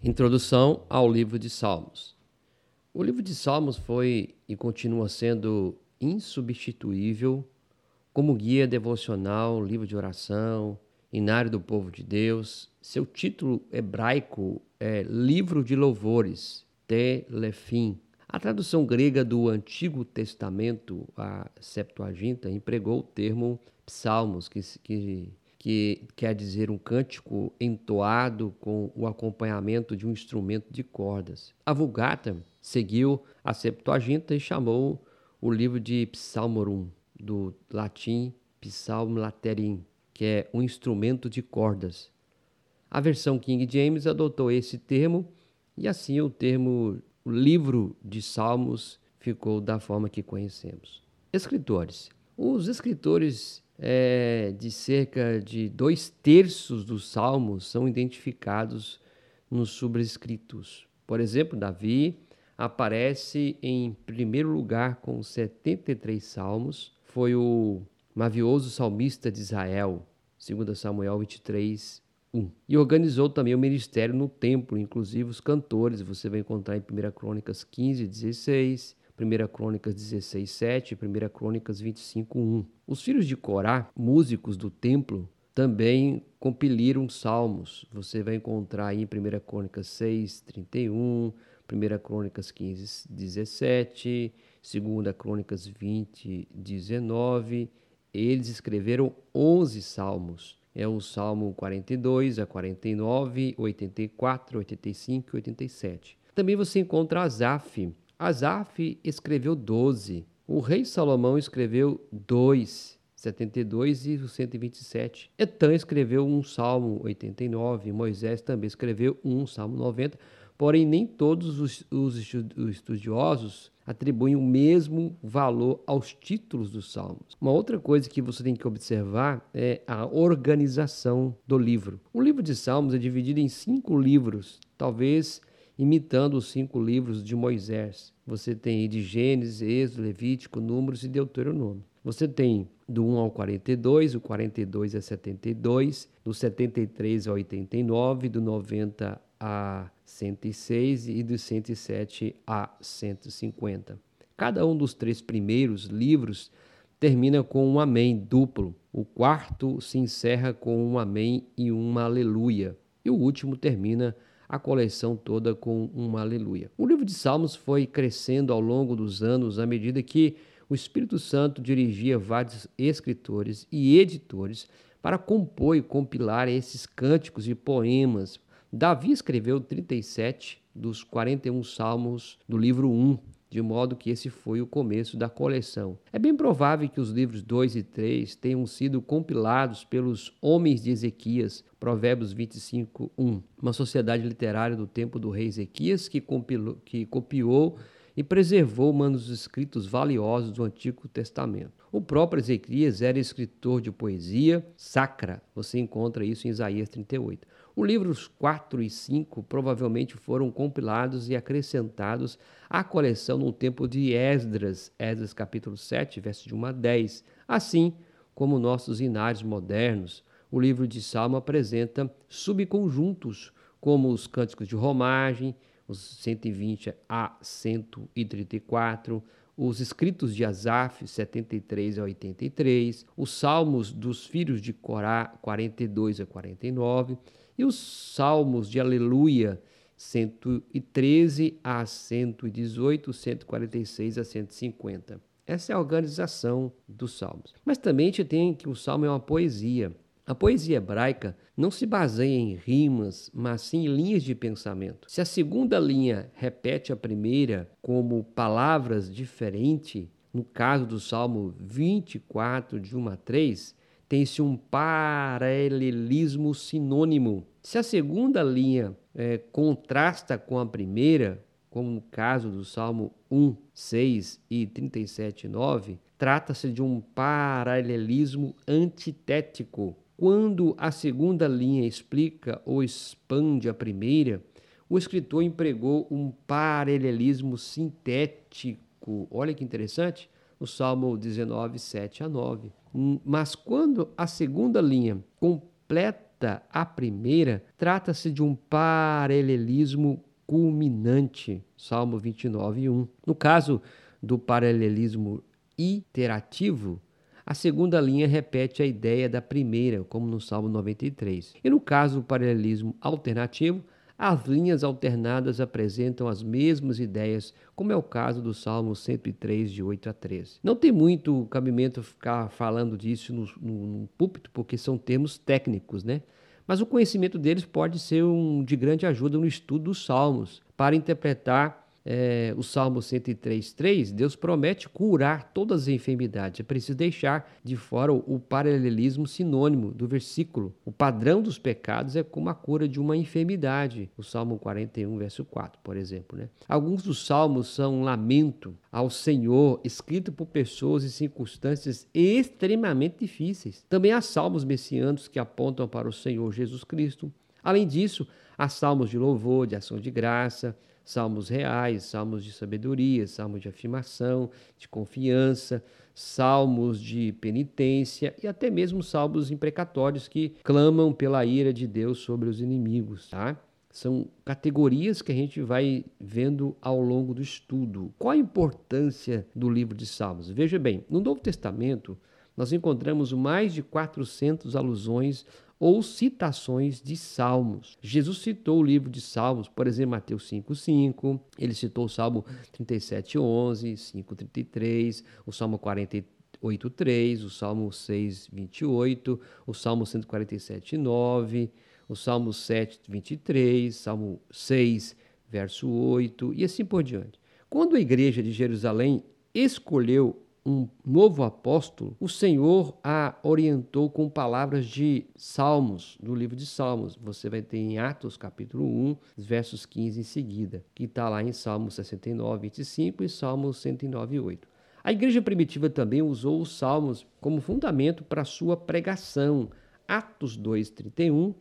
Introdução ao livro de Salmos. O livro de Salmos foi e continua sendo insubstituível como guia devocional, livro de oração, inário do povo de Deus. Seu título hebraico é Livro de Louvores, Telefim. A tradução grega do Antigo Testamento, a Septuaginta, empregou o termo psalmos, que, que que quer dizer um cântico entoado com o acompanhamento de um instrumento de cordas. A Vulgata seguiu a Septuaginta e chamou o livro de Psalmorum, do latim Psalm Laterim, que é um instrumento de cordas. A versão King James adotou esse termo e assim o termo livro de Salmos ficou da forma que conhecemos. Escritores. Os escritores é, de cerca de dois terços dos salmos são identificados nos subscritos. Por exemplo, Davi aparece em primeiro lugar com 73 salmos, foi o mavioso salmista de Israel, 2 Samuel 23, 1. E organizou também o ministério no templo, inclusive os cantores, você vai encontrar em 1 Crônicas 15, 16, 1 Crônicas 16, 7 e 1 Crônicas 25, 1. Os filhos de Corá, músicos do templo, também compiliram salmos. Você vai encontrar aí em 1 Crônicas 6, 31, 1 Crônicas 15, 17, 2 Crônicas 20, 19. Eles escreveram 11 salmos. É o Salmo 42, a 49, 84, 85 e 87. Também você encontra Asaf, Asaf escreveu 12. O rei Salomão escreveu 2, 72 e 127. Etan escreveu um Salmo 89. Moisés também escreveu um Salmo 90. Porém, nem todos os, os estudiosos atribuem o mesmo valor aos títulos dos salmos. Uma outra coisa que você tem que observar é a organização do livro. O livro de Salmos é dividido em cinco livros, talvez imitando os cinco livros de Moisés. Você tem de Gênesis, Êxodo, Levítico, Números e Deuteronômio. Você tem do 1 ao 42, o 42 a 72, do 73 ao 89, do 90 a 106 e do 107 a 150. Cada um dos três primeiros livros termina com um amém duplo. O quarto se encerra com um amém e uma aleluia. E o último termina a coleção toda com um aleluia. O livro de Salmos foi crescendo ao longo dos anos à medida que o Espírito Santo dirigia vários escritores e editores para compor e compilar esses cânticos e poemas. Davi escreveu 37 dos 41 salmos do livro 1 de modo que esse foi o começo da coleção. É bem provável que os livros 2 e 3 tenham sido compilados pelos homens de Ezequias, Provérbios 25, 1, uma sociedade literária do tempo do rei Ezequias que, compilou, que copiou e preservou manuscritos valiosos do Antigo Testamento. O próprio Ezequias era escritor de poesia sacra, você encontra isso em Isaías 38. Os livros 4 e 5 provavelmente foram compilados e acrescentados à coleção no tempo de Esdras, Esdras capítulo 7, versos de 1 a 10. Assim como nossos inários modernos, o livro de Salmo apresenta subconjuntos, como os cânticos de romagem, os 120 a 134, os escritos de Asaf, 73 a 83, os salmos dos filhos de Corá, 42 a 49, e os salmos de Aleluia, 113 a 118, 146 a 150. Essa é a organização dos salmos. Mas também a gente tem que o salmo é uma poesia. A poesia hebraica não se baseia em rimas, mas sim em linhas de pensamento. Se a segunda linha repete a primeira como palavras diferentes, no caso do Salmo 24, de 1 a 3, tem-se um paralelismo sinônimo. Se a segunda linha é, contrasta com a primeira, como no caso do Salmo 1, 6 e 37, 9, trata-se de um paralelismo antitético. Quando a segunda linha explica ou expande a primeira, o escritor empregou um paralelismo sintético. Olha que interessante, no Salmo 19, 7 a 9. Mas quando a segunda linha completa a primeira, trata-se de um paralelismo culminante. Salmo 29, 1. No caso do paralelismo iterativo, a segunda linha repete a ideia da primeira, como no Salmo 93. E no caso do paralelismo alternativo, as linhas alternadas apresentam as mesmas ideias, como é o caso do Salmo 103, de 8 a 13. Não tem muito cabimento ficar falando disso no, no, no púlpito, porque são termos técnicos, né? Mas o conhecimento deles pode ser um, de grande ajuda no estudo dos Salmos, para interpretar é, o Salmo 103,3, Deus promete curar todas as enfermidades. É preciso deixar de fora o, o paralelismo sinônimo do versículo. O padrão dos pecados é como a cura de uma enfermidade. O Salmo 41, verso 4, por exemplo. Né? Alguns dos salmos são um lamento ao Senhor, escrito por pessoas em circunstâncias extremamente difíceis. Também há salmos messiânicos que apontam para o Senhor Jesus Cristo. Além disso, há salmos de louvor, de ação de graça, salmos reais, salmos de sabedoria, salmos de afirmação, de confiança, salmos de penitência e até mesmo salmos imprecatórios que clamam pela ira de Deus sobre os inimigos, tá? São categorias que a gente vai vendo ao longo do estudo. Qual a importância do livro de Salmos? Veja bem, no Novo Testamento nós encontramos mais de 400 alusões ou citações de salmos. Jesus citou o livro de Salmos, por exemplo, Mateus 5:5, ele citou o Salmo 37:11, 5:33, o Salmo 48:3, o Salmo 6:28, o Salmo 147:9, o Salmo 7:23, Salmo 6, verso 8 e assim por diante. Quando a igreja de Jerusalém escolheu um novo apóstolo, o Senhor a orientou com palavras de Salmos, do livro de Salmos. Você vai ter em Atos, capítulo 1, versos 15 em seguida, que está lá em Salmos 69, 25 e Salmos 109, 8. A igreja primitiva também usou os salmos como fundamento para sua pregação. Atos 2, 31,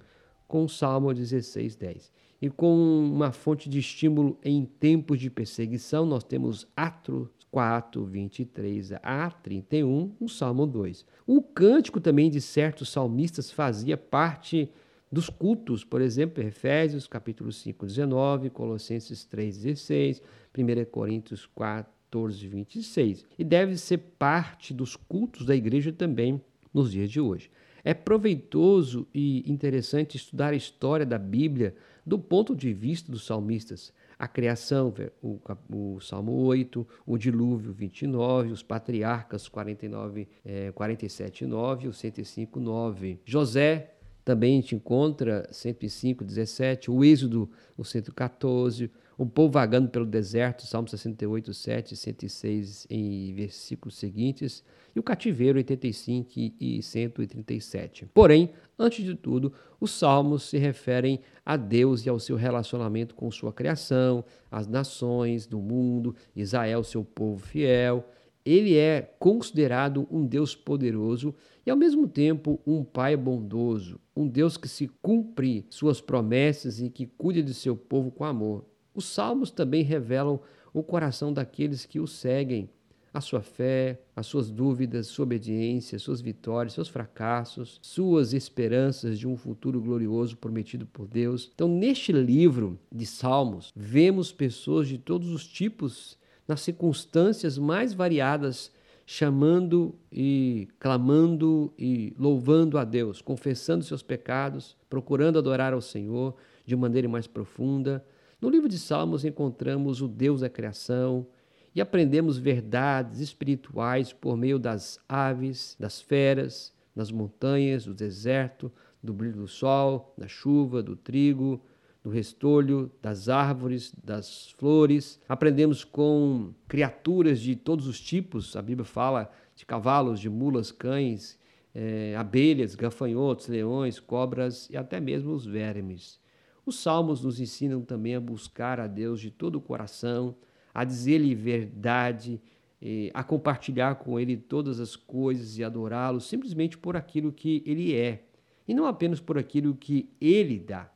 com Salmo 16, 10. E com uma fonte de estímulo em tempos de perseguição, nós temos Atos 4, 23 a 31, o Salmo 2. O cântico também de certos salmistas fazia parte dos cultos, por exemplo, Efésios capítulo 5, 19, Colossenses 3, 16, 1 Coríntios 14, 26. E deve ser parte dos cultos da igreja também nos dias de hoje. É proveitoso e interessante estudar a história da Bíblia do ponto de vista dos salmistas a criação, o, o Salmo 8, o dilúvio 29, os patriarcas 49, é, 47, 9, o 105, 9. José também gente encontra 105, 17, o Êxodo, o 114, o povo vagando pelo deserto, Salmo 68, 7, 106 em versículos seguintes, e o cativeiro 85 e 137. Porém, antes de tudo, os salmos se referem a Deus e ao seu relacionamento com sua criação, as nações do mundo, Israel, seu povo fiel. Ele é considerado um Deus poderoso e, ao mesmo tempo, um Pai bondoso, um Deus que se cumpre suas promessas e que cuida de seu povo com amor. Os salmos também revelam o coração daqueles que o seguem a sua fé, as suas dúvidas, sua obediência, suas vitórias, seus fracassos, suas esperanças de um futuro glorioso prometido por Deus. Então, neste livro de Salmos, vemos pessoas de todos os tipos, nas circunstâncias mais variadas, chamando e clamando e louvando a Deus, confessando seus pecados, procurando adorar ao Senhor de maneira mais profunda. No livro de Salmos encontramos o Deus da criação, e aprendemos verdades espirituais por meio das aves, das feras, das montanhas, do deserto, do brilho do sol, da chuva, do trigo, do restolho, das árvores, das flores. Aprendemos com criaturas de todos os tipos, a Bíblia fala de cavalos, de mulas, cães, é, abelhas, gafanhotos, leões, cobras e até mesmo os vermes. Os salmos nos ensinam também a buscar a Deus de todo o coração, a dizer-lhe verdade, a compartilhar com ele todas as coisas e adorá-lo simplesmente por aquilo que ele é, e não apenas por aquilo que ele dá.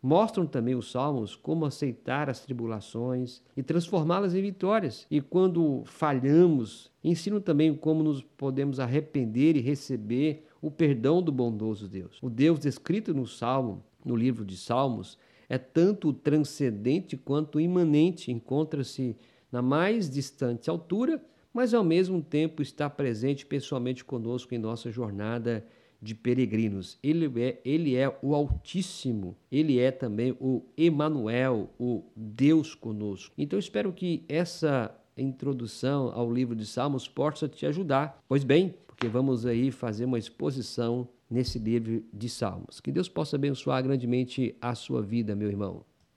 Mostram também os salmos como aceitar as tribulações e transformá-las em vitórias. E quando falhamos, ensinam também como nos podemos arrepender e receber o perdão do bondoso Deus. O Deus descrito no Salmo, no livro de Salmos, é tanto transcendente quanto imanente, encontra-se na mais distante altura, mas ao mesmo tempo está presente pessoalmente conosco em nossa jornada de peregrinos. Ele é, ele é o Altíssimo, ele é também o Emanuel, o Deus conosco. Então espero que essa introdução ao livro de Salmos possa te ajudar. Pois bem, porque vamos aí fazer uma exposição nesse livro de Salmos. Que Deus possa abençoar grandemente a sua vida, meu irmão.